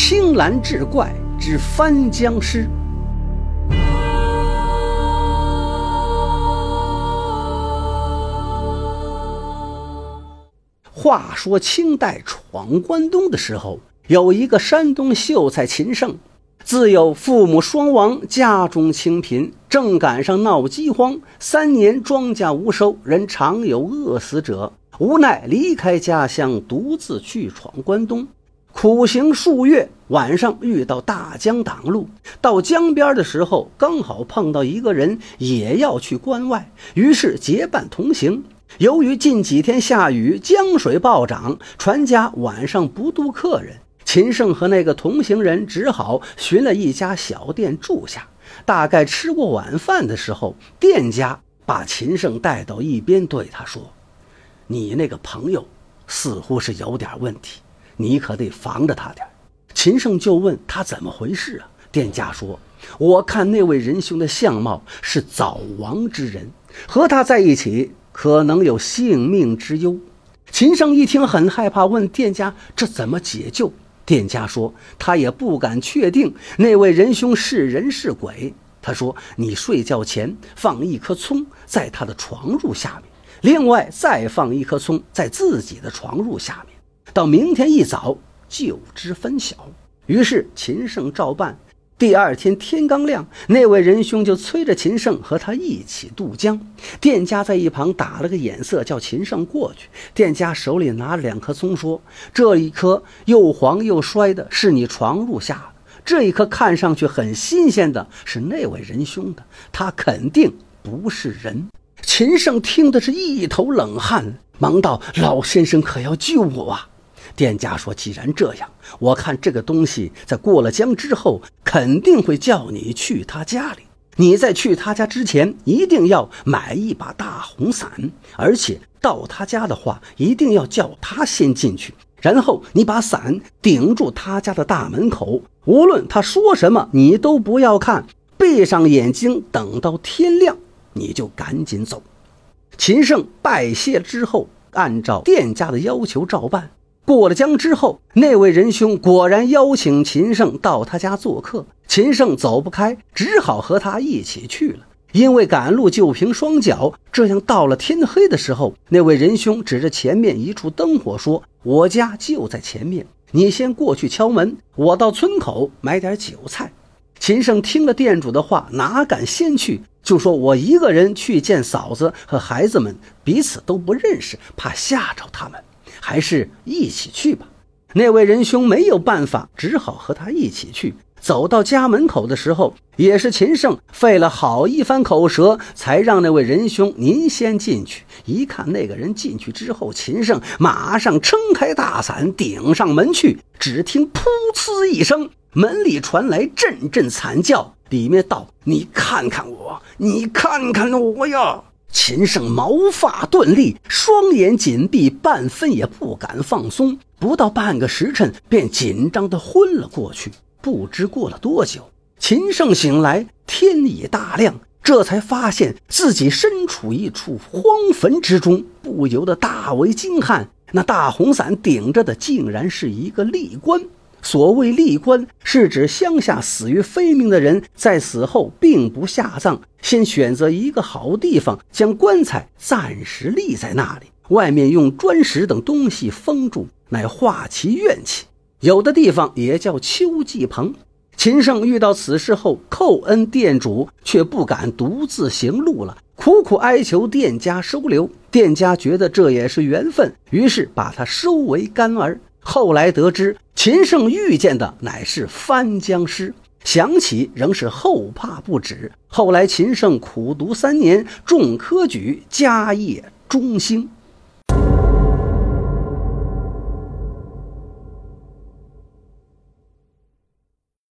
青蓝志怪之翻江诗。话说清代闯关东的时候，有一个山东秀才秦胜，自幼父母双亡，家中清贫，正赶上闹饥荒，三年庄稼无收，人常有饿死者。无奈离开家乡，独自去闯关东，苦行数月，晚上遇到大江挡路，到江边的时候，刚好碰到一个人也要去关外，于是结伴同行。由于近几天下雨，江水暴涨，船家晚上不渡客人。秦胜和那个同行人只好寻了一家小店住下。大概吃过晚饭的时候，店家把秦胜带到一边，对他说：“你那个朋友似乎是有点问题，你可得防着他点。”秦胜就问他怎么回事啊？店家说：“我看那位仁兄的相貌是早亡之人，和他在一起。”可能有性命之忧，秦胜一听很害怕，问店家：“这怎么解救？”店家说：“他也不敢确定那位仁兄是人是鬼。”他说：“你睡觉前放一颗葱在他的床褥下面，另外再放一颗葱在自己的床褥下面，到明天一早就知分晓。”于是秦胜照办。第二天天刚亮，那位仁兄就催着秦胜和他一起渡江。店家在一旁打了个眼色，叫秦胜过去。店家手里拿了两颗葱，说：“这一颗又黄又衰的，是你床褥下的；这一颗看上去很新鲜的，是那位仁兄的。他肯定不是人。”秦胜听的是一头冷汗，忙道：“老先生可要救我啊！”店家说：“既然这样，我看这个东西在过了江之后，肯定会叫你去他家里。你在去他家之前，一定要买一把大红伞，而且到他家的话，一定要叫他先进去，然后你把伞顶住他家的大门口，无论他说什么，你都不要看，闭上眼睛，等到天亮，你就赶紧走。”秦胜拜谢之后，按照店家的要求照办。过了江之后，那位仁兄果然邀请秦胜到他家做客。秦胜走不开，只好和他一起去了。因为赶路就凭双脚，这样到了天黑的时候，那位仁兄指着前面一处灯火说：“我家就在前面，你先过去敲门，我到村口买点酒菜。”秦胜听了店主的话，哪敢先去，就说：“我一个人去见嫂子和孩子们，彼此都不认识，怕吓着他们。”还是一起去吧。那位仁兄没有办法，只好和他一起去。走到家门口的时候，也是秦胜费了好一番口舌，才让那位仁兄您先进去。一看那个人进去之后，秦胜马上撑开大伞，顶上门去。只听“噗呲”一声，门里传来阵阵惨叫，里面道：“你看看我，你看看我呀！”秦胜毛发顿立，双眼紧闭，半分也不敢放松。不到半个时辰，便紧张的昏了过去。不知过了多久，秦胜醒来，天已大亮，这才发现自己身处一处荒坟之中，不由得大为惊叹。那大红伞顶着的，竟然是一个立棺。所谓立棺，是指乡下死于非命的人，在死后并不下葬，先选择一个好地方，将棺材暂时立在那里，外面用砖石等东西封住，乃化其怨气。有的地方也叫秋祭棚。秦胜遇到此事后，叩恩店主，却不敢独自行路了，苦苦哀求店家收留。店家觉得这也是缘分，于是把他收为干儿。后来得知。秦胜遇见的乃是翻江师，想起仍是后怕不止。后来秦胜苦读三年，中科举，家业中兴。